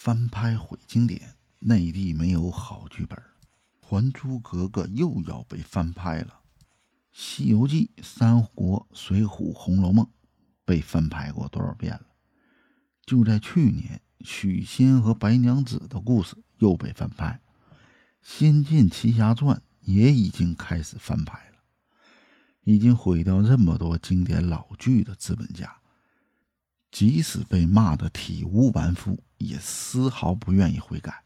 翻拍毁经典，内地没有好剧本，《还珠格格》又要被翻拍了，《西游记》《三国》《水浒》《红楼梦》被翻拍过多少遍了？就在去年，许仙和白娘子的故事又被翻拍，《仙剑奇侠传》也已经开始翻拍了。已经毁掉这么多经典老剧的资本家。即使被骂得体无完肤，也丝毫不愿意悔改。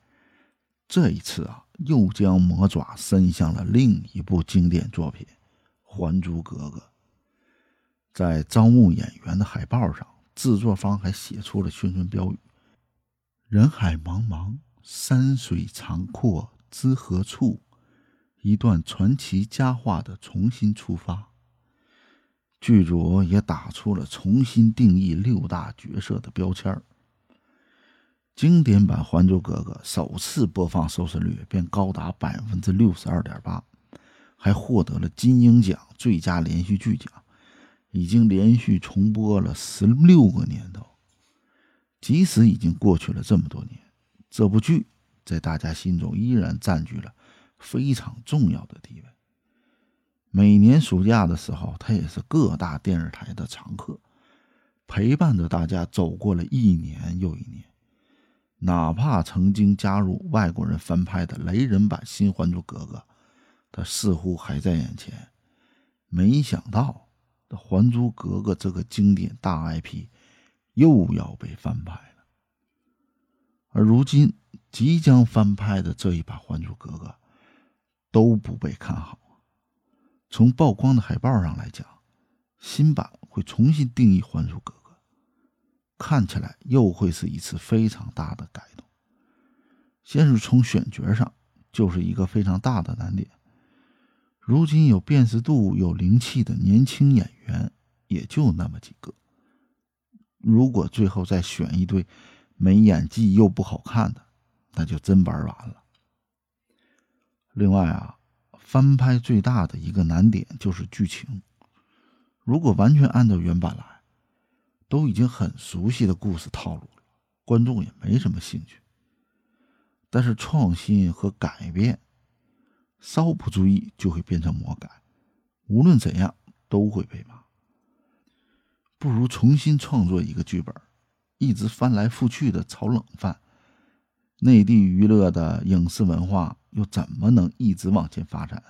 这一次啊，又将魔爪伸向了另一部经典作品《还珠格格》。在招募演员的海报上，制作方还写出了宣传标语：“人海茫茫，山水长阔，知何处？一段传奇佳话的重新出发。”剧组也打出了重新定义六大角色的标签经典版《还珠格格》首次播放收视率便高达百分之六十二点八，还获得了金鹰奖最佳连续剧奖，已经连续重播了十六个年头。即使已经过去了这么多年，这部剧在大家心中依然占据了非常重要的地位。每年暑假的时候，他也是各大电视台的常客，陪伴着大家走过了一年又一年。哪怕曾经加入外国人翻拍的雷人版《新还珠格格》，他似乎还在眼前。没想到，《还珠格格》这个经典大 IP 又要被翻拍了。而如今即将翻拍的这一版《还珠格格》，都不被看好。从曝光的海报上来讲，新版会重新定义《还珠格格》，看起来又会是一次非常大的改动。先是从选角上，就是一个非常大的难点。如今有辨识度、有灵气的年轻演员也就那么几个，如果最后再选一对没演技又不好看的，那就真玩完了。另外啊。翻拍最大的一个难点就是剧情。如果完全按照原版来，都已经很熟悉的故事套路了，观众也没什么兴趣。但是创新和改变，稍不注意就会变成魔改，无论怎样都会被骂。不如重新创作一个剧本，一直翻来覆去的炒冷饭。内地娱乐的影视文化又怎么能一直往前发展？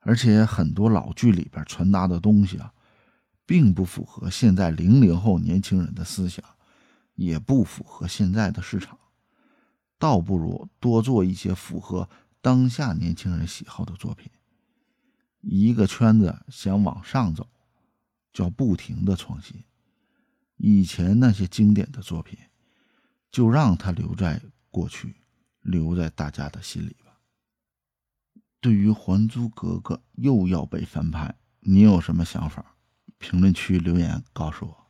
而且很多老剧里边传达的东西啊，并不符合现在零零后年轻人的思想，也不符合现在的市场，倒不如多做一些符合当下年轻人喜好的作品。一个圈子想往上走，就要不停的创新。以前那些经典的作品。就让它留在过去，留在大家的心里吧。对于《还珠格格》又要被翻拍，你有什么想法？评论区留言告诉我。